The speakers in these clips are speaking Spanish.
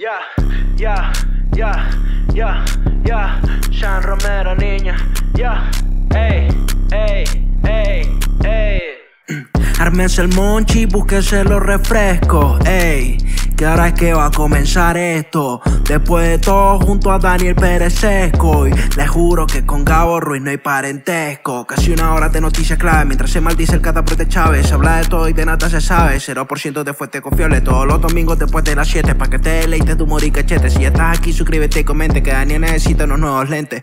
Ya, ya, ya, ya, ya. Sean Romero, niña. Ya, ey, ey, ey, ey. Ármense el monchi, búsquese los refrescos, ey. Que ahora es que va a comenzar esto. Después de todo, junto a Daniel Pérez Sesco. Y les juro que con Gabo Ruiz no hay parentesco. Casi una hora de noticias clave. Mientras se maldice el cataprote Chávez. Se habla de todo y de nada se sabe. 0% de fuente confiable. Todos los domingos después de las 7. Pa' que te deleites tu humor y. Si ya estás aquí, suscríbete y comente. Que Daniel necesita unos nuevos lentes.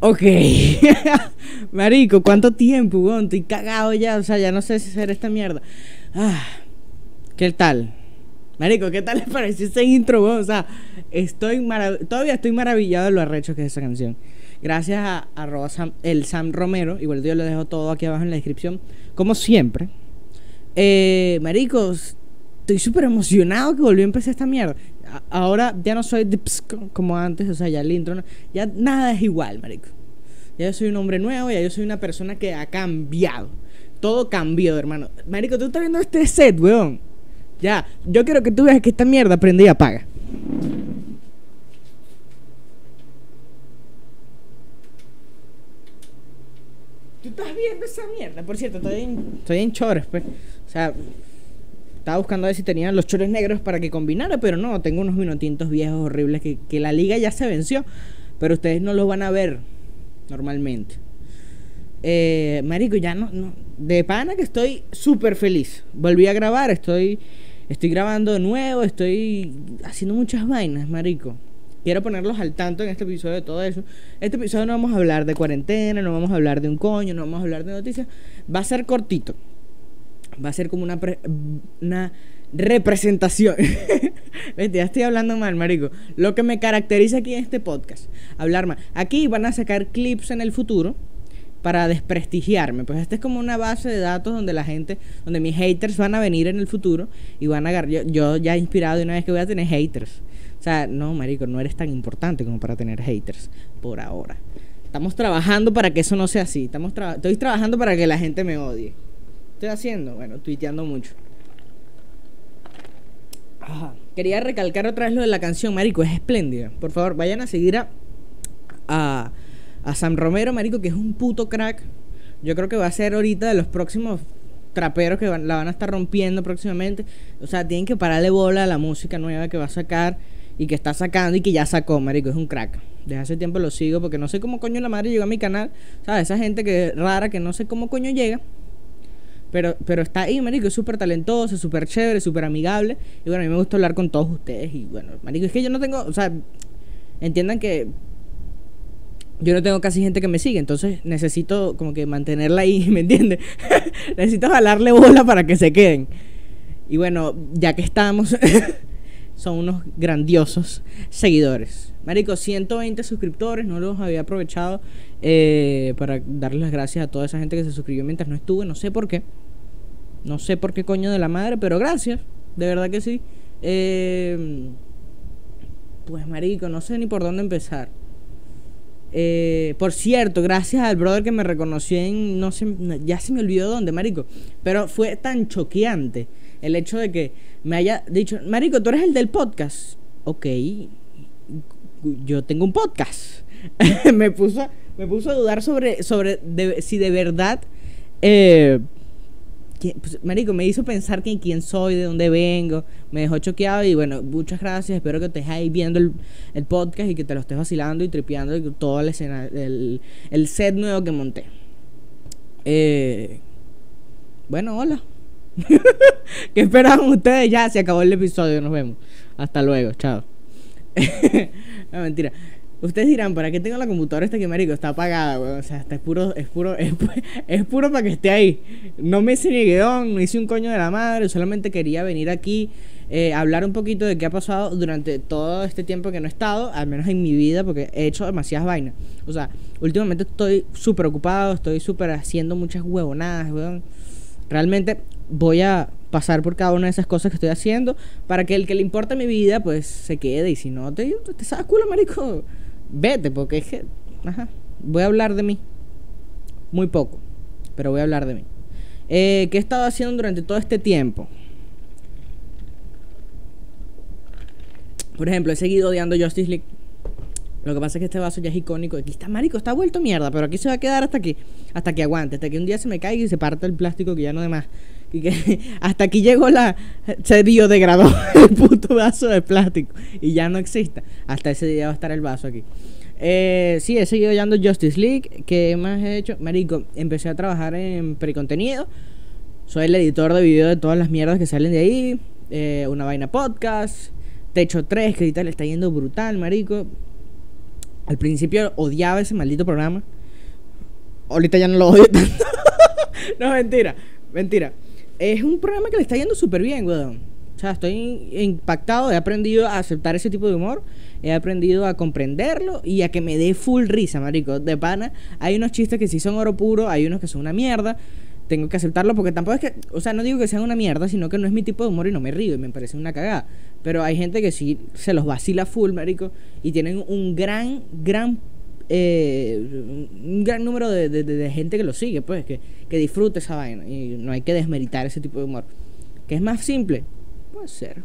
Ok. Marico, ¿cuánto tiempo, weón? Estoy cagado ya. O sea, ya no sé si hacer esta mierda. Ah, ¿Qué tal? Marico, ¿qué tal les pareció ese intro, weón? O sea, estoy marav- todavía estoy maravillado de lo arrecho que es esa canción. Gracias a, Sam- el Sam Romero. Igual yo lo dejo todo aquí abajo en la descripción. Como siempre. Eh, maricos, estoy súper emocionado que volvió a empezar esta mierda. Ahora ya no soy de como antes, o sea, ya el intro, ya nada es igual, marico. Ya yo soy un hombre nuevo, ya yo soy una persona que ha cambiado. Todo cambió, hermano. Marico, tú estás viendo este set, weón. Ya, yo quiero que tú veas que esta mierda prende y apaga. Tú estás viendo esa mierda. Por cierto, estoy en, estoy en chores, pues. O sea, estaba buscando a ver si tenían los chores negros para que combinara, pero no, tengo unos vinotintos viejos horribles que, la liga ya se venció, pero ustedes no los van a ver normalmente. Eh, marico, ya no, no. De pana que estoy súper feliz. Volví a grabar, estoy, estoy grabando de nuevo, estoy haciendo muchas vainas, marico. Quiero ponerlos al tanto en este episodio de todo eso. Este episodio no vamos a hablar de cuarentena, no vamos a hablar de un coño, no vamos a hablar de noticias. Va a ser cortito. Va a ser como una, pre- una representación. Vete, ya estoy hablando mal, marico. Lo que me caracteriza aquí en este podcast. Hablar mal. Aquí van a sacar clips en el futuro para desprestigiarme. Pues esta es como una base de datos donde la gente, donde mis haters van a venir en el futuro y van a agarrar. Yo, yo ya inspirado de una vez que voy a tener haters. O sea, no, marico, no eres tan importante como para tener haters por ahora. Estamos trabajando para que eso no sea así. Estamos estoy trabajando para que la gente me odie. Estoy haciendo? Bueno, tuiteando mucho. Quería recalcar otra vez lo de la canción, Marico, es espléndida. Por favor, vayan a seguir a, a, a Sam Romero, Marico, que es un puto crack. Yo creo que va a ser ahorita de los próximos traperos que van- la van a estar rompiendo próximamente. O sea, tienen que pararle bola a la música nueva que va a sacar y que está sacando y que ya sacó, Marico, es un crack. Desde hace tiempo lo sigo porque no sé cómo coño la madre llegó a mi canal. ¿Sabes? Esa gente que rara que no sé cómo coño llega. Pero, pero está ahí, marico, es súper talentoso, súper chévere, súper amigable. Y bueno, a mí me gusta hablar con todos ustedes. Y bueno, marico, es que yo no tengo, o sea, entiendan que yo no tengo casi gente que me sigue, entonces necesito como que mantenerla ahí, ¿me entiendes? necesito jalarle bola para que se queden. Y bueno, ya que estamos, son unos grandiosos seguidores. Marico, 120 suscriptores, no los había aprovechado eh, para darles las gracias a toda esa gente que se suscribió mientras no estuve, no sé por qué. No sé por qué coño de la madre, pero gracias, de verdad que sí. Eh, pues marico, no sé ni por dónde empezar. Eh, por cierto, gracias al brother que me reconoció en. No sé, ya se me olvidó dónde, Marico. Pero fue tan choqueante el hecho de que me haya dicho, Marico, tú eres el del podcast. Ok, yo tengo un podcast. me, puso, me puso a dudar sobre, sobre si de verdad. Eh, pues, marico, me hizo pensar que quién soy, de dónde vengo, me dejó choqueado y bueno, muchas gracias, espero que estés ahí viendo el, el podcast y que te lo estés vacilando y tripeando y todo el, escena, el, el set nuevo que monté. Eh, bueno, hola. ¿Qué esperaban ustedes? Ya se acabó el episodio, nos vemos. Hasta luego, chao. no, mentira. Ustedes dirán, ¿para qué tengo la computadora esta que marico está apagada, weón? O sea, está es puro, es puro, es, es puro para que esté ahí. No me hice ni guion, no hice un coño de la madre, solamente quería venir aquí, eh, hablar un poquito de qué ha pasado durante todo este tiempo que no he estado, al menos en mi vida, porque he hecho demasiadas vainas. O sea, últimamente estoy súper ocupado, estoy súper haciendo muchas huevonadas, weón. Realmente voy a pasar por cada una de esas cosas que estoy haciendo para que el que le importa mi vida, pues se quede. Y si no, te, te sabes culo, marico, vete, porque es que, ajá, voy a hablar de mí. Muy poco, pero voy a hablar de mí. Eh, ¿Qué he estado haciendo durante todo este tiempo? Por ejemplo, he seguido odiando Justice League. Lo que pasa es que este vaso ya es icónico. Aquí está, marico, está vuelto mierda, pero aquí se va a quedar hasta que, hasta que aguante, hasta que un día se me caiga y se parte el plástico que ya no de más. Y que hasta aquí llegó la. Se biodegradó el puto vaso de plástico y ya no exista. Hasta ese día va a estar el vaso aquí. Eh, sí, he seguido odiando Justice League. ¿Qué más he hecho? Marico, empecé a trabajar en precontenido. Soy el editor de video de todas las mierdas que salen de ahí. Eh, una vaina podcast. Techo 3, que ahorita le está yendo brutal, marico. Al principio odiaba ese maldito programa. Ahorita ya no lo odio tanto. no, mentira. Mentira. Es un programa que le está yendo súper bien, weón. O sea, estoy impactado. He aprendido a aceptar ese tipo de humor. He aprendido a comprenderlo y a que me dé full risa, marico. De pana, hay unos chistes que sí son oro puro. Hay unos que son una mierda. Tengo que aceptarlo porque tampoco es que. O sea, no digo que sean una mierda, sino que no es mi tipo de humor y no me río y me parece una cagada. Pero hay gente que sí se los vacila full, marico. Y tienen un gran, gran eh, un gran número de, de- de- gente que lo sigue, pues, que, que disfruta esa vaina. Y no hay que desmeritar ese tipo de humor. Que es más simple, puede ser.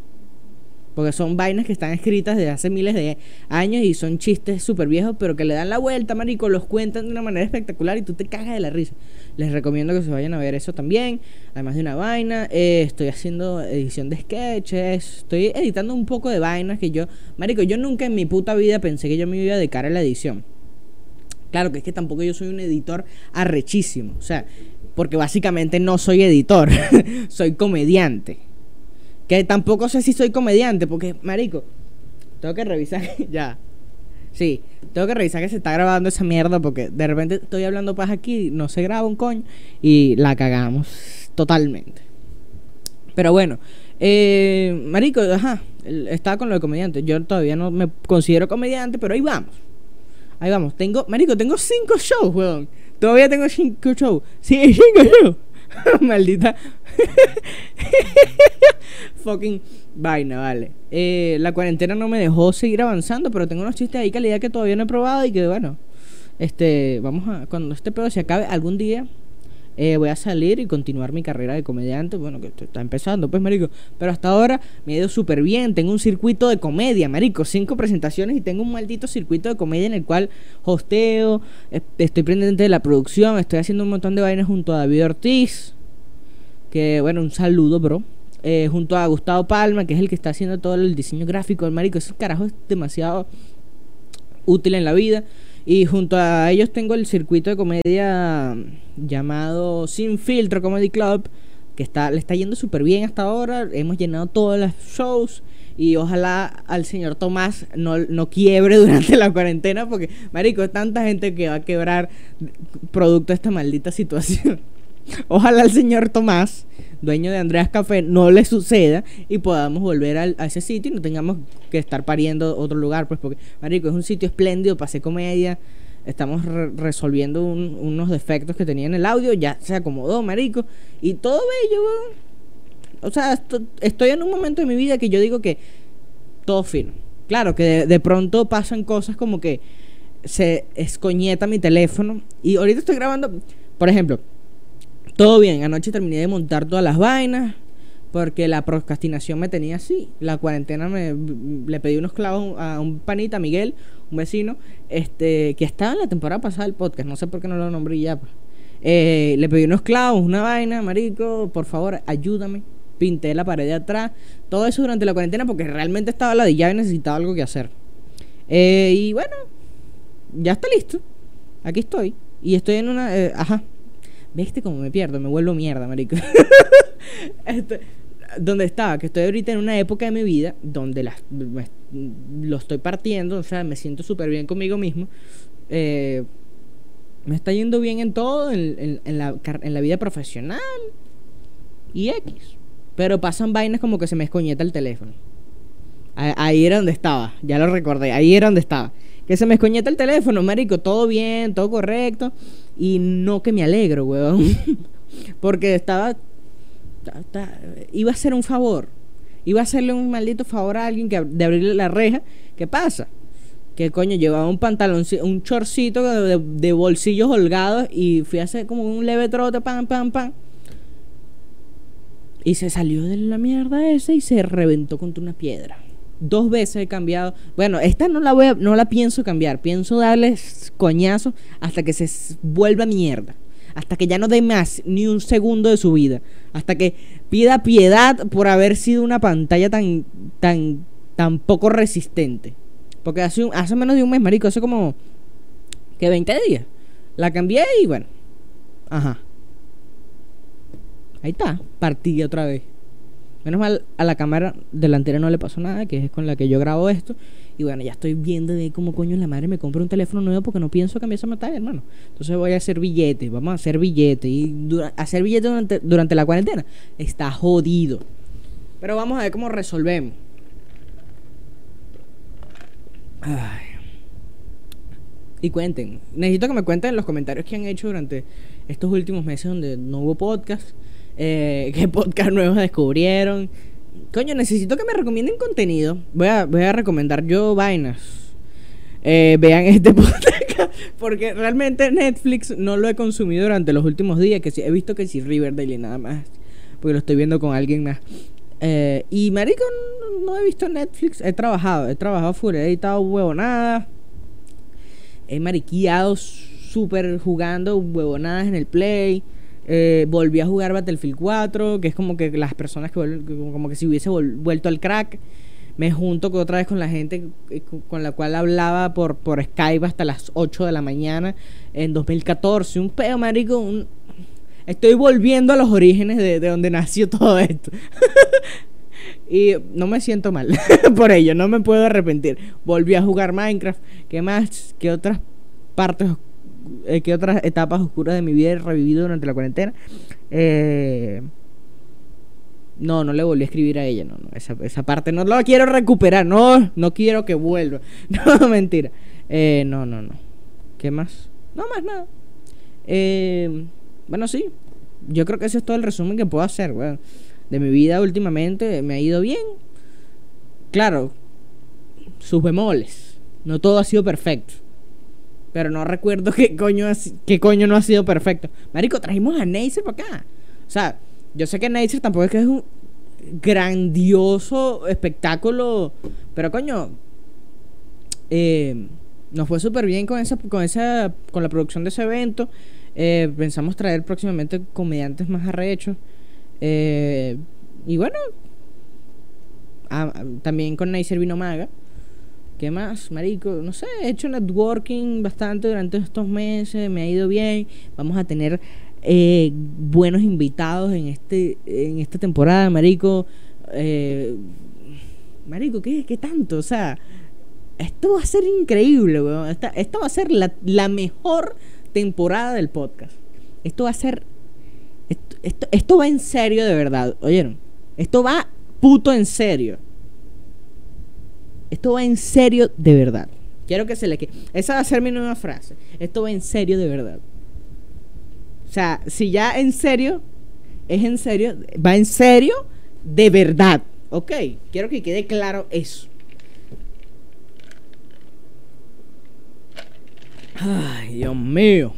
Porque son vainas que están escritas desde hace miles de años y son chistes súper viejos, pero que le dan la vuelta, marico, los cuentan de una manera espectacular y tú te cagas de la risa. Les recomiendo que se vayan a ver eso también, además de una vaina. Eh, estoy haciendo edición de sketches, estoy editando un poco de vainas que yo, marico, yo nunca en mi puta vida pensé que yo me iba a dedicar a la edición. Claro que es que tampoco yo soy un editor arrechísimo. O sea, porque básicamente no soy editor, soy comediante. Que tampoco sé si soy comediante, porque, marico, tengo que revisar. ya. Sí, tengo que revisar que se está grabando esa mierda, porque de repente estoy hablando paz aquí, no se graba un coño, y la cagamos totalmente. Pero bueno, eh, marico, ajá, estaba con lo de comediante. Yo todavía no me considero comediante, pero ahí vamos. Ahí vamos. Tengo, marico, tengo cinco shows, weón. Todavía tengo cinco shows. Sí, cinco shows. Maldita. Fucking vaina, vale. Eh, la cuarentena no me dejó seguir avanzando, pero tengo unos chistes ahí calidad que todavía no he probado y que bueno. Este, vamos a. Cuando este pedo se acabe algún día. Eh, voy a salir y continuar mi carrera de comediante. Bueno, que está empezando, pues, marico. Pero hasta ahora me ha ido súper bien. Tengo un circuito de comedia, marico. Cinco presentaciones y tengo un maldito circuito de comedia en el cual hosteo. Estoy pendiente de la producción. Estoy haciendo un montón de vainas junto a David Ortiz. Que, bueno, un saludo, bro. Eh, junto a Gustavo Palma, que es el que está haciendo todo el diseño gráfico del marico. Ese carajo es demasiado útil en la vida. Y junto a ellos tengo el circuito de comedia llamado Sin Filtro Comedy Club, que está, le está yendo súper bien hasta ahora. Hemos llenado todos los shows. Y ojalá al señor Tomás no, no quiebre durante la cuarentena, porque, marico, es tanta gente que va a quebrar producto de esta maldita situación. Ojalá al señor Tomás, dueño de Andreas Café, no le suceda y podamos volver al- a ese sitio y no tengamos que estar pariendo otro lugar, pues porque, marico, es un sitio espléndido hacer comedia. Estamos re- resolviendo un- unos defectos que tenía en el audio, ya se acomodó, marico, y todo bello. O sea, esto- estoy en un momento de mi vida que yo digo que todo fino. Claro que de, de pronto pasan cosas como que se escoñeta mi teléfono y ahorita estoy grabando, por ejemplo, todo bien, anoche terminé de montar todas las vainas porque la procrastinación me tenía así. La cuarentena me le pedí unos clavos a un panita, Miguel, un vecino, este que estaba en la temporada pasada del podcast, no sé por qué no lo nombré ya. pues. Eh, le pedí unos clavos, una vaina, marico, por favor, ayúdame. Pinté la pared de atrás, todo eso durante la cuarentena porque realmente estaba la de llave y necesitaba algo que hacer. Eh, y bueno, ya está listo. Aquí estoy. Y estoy en una. eh, ajá. ¿Viste cómo me pierdo? Me vuelvo mierda, marico. Este, donde estaba, que estoy ahorita en una época de mi vida donde las, lo estoy partiendo, o sea, me siento súper bien conmigo mismo. Eh, me está yendo bien en todo, en, la, en la vida profesional y X. Pero pasan vainas como que se me escoñeta el teléfono. Ahí era donde estaba, ya lo recordé, ahí era donde estaba. Que se me escoñeta el teléfono, marico, todo bien, todo correcto. Y no que me alegro, weón. Porque estaba, Iba a hacer un favor. Iba a hacerle un maldito favor a alguien que de abrirle la reja. ¿Qué pasa? Que coño, llevaba un pantalón, un chorcito de, bolsillos holgados y fui a hacer como un leve trote, pam, pam, pam. Y se salió de la mierda esa y se reventó contra una piedra. Dos veces he cambiado. Bueno, esta no la voy a, no la pienso cambiar. Pienso darles coñazos hasta que se vuelva mierda. Hasta que ya no dé más ni un segundo de su vida. Hasta que pida piedad por haber sido una pantalla tan, tan, tan poco resistente. Porque hace, hace menos de un mes, marico, hace como que 20 días. La cambié y bueno. Ajá. Ahí está, partí otra vez. Menos mal a la cámara delantera no le pasó nada, que es con la que yo grabo esto. Y bueno, ya estoy viendo de cómo coño la madre me compra un teléfono nuevo porque no pienso cambiar esa pantalla, hermano. Entonces voy a hacer billetes, vamos a hacer billetes. Y hacer billetes durante, durante la cuarentena está jodido. Pero vamos a ver cómo resolvemos. Ay. Y cuenten. Necesito que me cuenten los comentarios que han hecho durante estos últimos meses donde no hubo podcast. Eh, ¿Qué podcast nuevos descubrieron? Coño, necesito que me recomienden contenido. Voy a, voy a recomendar yo vainas. Eh, vean este podcast. Porque realmente Netflix no lo he consumido durante los últimos días. Que sí, he visto que sí Riverdale y nada más. Porque lo estoy viendo con alguien más. Eh, y marico, no, he visto Netflix. He trabajado, he trabajado fuera, he editado huevonadas. He mariqueado súper jugando huevonadas en el play. Eh, volví a jugar Battlefield 4, que es como que las personas que como que si hubiese vuelto al crack. Me junto otra vez con la gente eh, con la cual hablaba por, por Skype hasta las 8 de la mañana en 2014. Un pedo, marico, un, Estoy volviendo a los orígenes de, donde nació todo esto. y no me siento mal por ello, no me puedo arrepentir. Volví a jugar Minecraft. ¿Qué más? ¿Qué otras partes, eh, qué otras etapas oscuras de mi vida he revivido durante la cuarentena? Eh, no, no le volví a escribir a ella, no, no, esa, esa parte no la quiero recuperar, no, no quiero que vuelva. No, mentira. Eh, no, no, no. ¿Qué más? No más nada. Eh, bueno, sí. Yo creo que ese es todo el resumen que puedo hacer. De mi vida últimamente me ha ido bien. Claro, sus bemoles. No todo ha sido perfecto. Pero no recuerdo qué coño, qué coño no ha sido perfecto. Marico, trajimos a Neisser para acá. O sea, yo sé que Neisser tampoco es que es un grandioso espectáculo. Pero coño, eh, nos fue súper bien con esa, con esa, con la producción de ese evento. Eh, pensamos traer próximamente comediantes más arrechos. Eh, y bueno, también con Nicer Vino Maga. ¿Qué más, marico? No sé, he hecho networking bastante durante estos meses, me ha ido bien. Vamos a tener eh, buenos invitados en este en esta temporada, marico. marico, ¿qué, ¿qué tanto? O sea, esto va a ser increíble, weón. Esta, va a ser la, la mejor temporada del podcast. Esto va a ser. Esto, esto, va en serio de verdad. ¿Oyeron? Esto va puto en serio. Esto va en serio de verdad. Quiero que se le quede. Esa va a ser mi nueva frase. Esto va en serio de verdad. O sea, si ya en serio, es en serio, va en serio de verdad. Ok, quiero que quede claro eso. Ay, Dios mío.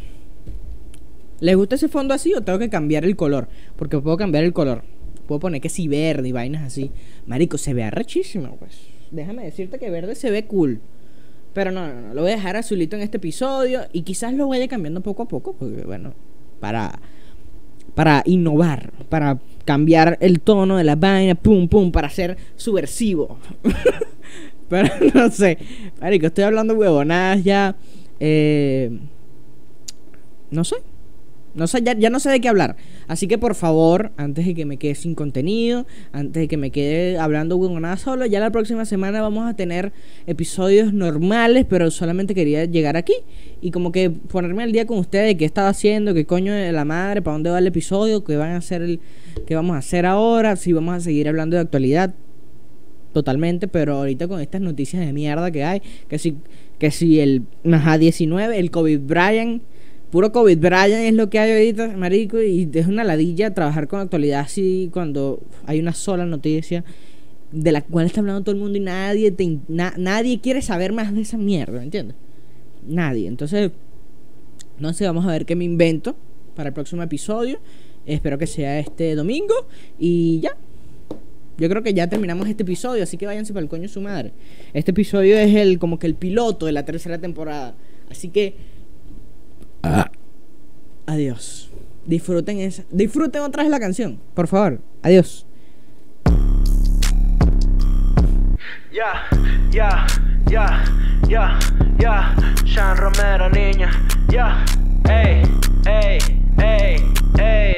¿Les gusta ese fondo así o tengo que cambiar el color? Porque puedo cambiar el color. Puedo poner que sí verde y vainas así. Marico, se ve arrechísimo, pues. Déjame decirte que verde se ve cool. Pero no, no, no. Lo voy a dejar azulito en este episodio. Y quizás lo vaya cambiando poco a poco. Porque, bueno, para. Para innovar. Para cambiar el tono de la vaina. Pum, pum. Para ser subversivo. Pero no sé. Marico, estoy hablando huevonadas ya. Eh, no sé. No sé, ya, ya, no sé de qué hablar. Así que por favor, antes de que me quede sin contenido, antes de que me quede hablando con nada solo, ya la próxima semana vamos a tener episodios normales, pero solamente quería llegar aquí y como que ponerme al día con ustedes qué estaba haciendo, qué coño de la madre, para dónde va el episodio, qué van a hacer el, qué vamos a hacer ahora, si vamos a seguir hablando de actualidad. Totalmente, pero ahorita con estas noticias de mierda que hay, que si, que si el Maja 19, el COVID Brian puro COVID Brian es lo que hay ahorita, marico, y es una ladilla trabajar con actualidad así cuando hay una sola noticia de la cual está hablando todo el mundo y nadie te, nadie quiere saber más de esa mierda, ¿entiendes? Nadie. Entonces, no sé, vamos a ver qué me invento para el próximo episodio. Espero que sea este domingo y ya. Yo creo que ya terminamos este episodio, así que váyanse para el coño su madre. Este episodio es el como que el piloto de la tercera temporada. Así que Adiós. Disfruten esa. Disfruten otra vez la canción, por favor. Adiós. Ya, ya, ya, ya, ya. Sean Romero, niña. Ya, ey, ey, ey, ey.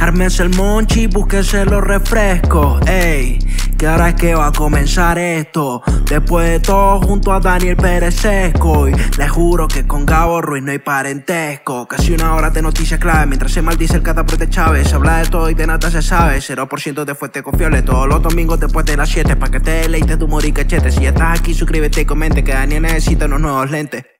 Armense el monchi, búsquese los refrescos, ey que ahora es que va a comenzar esto. Después de todo, junto a Daniel Pérez Sesco. Y le juro que con Gabo Ruiz no hay parentesco. Casi una hora de noticias clave mientras se maldice el cataporte Chávez. Se habla de todo y de nada se sabe. 0% de fuente confiable todos los domingos después de las 7. Pa' que te deleites tu humor y cachete. Si ya estás aquí, suscríbete y comente que Daniel necesita unos nuevos lentes.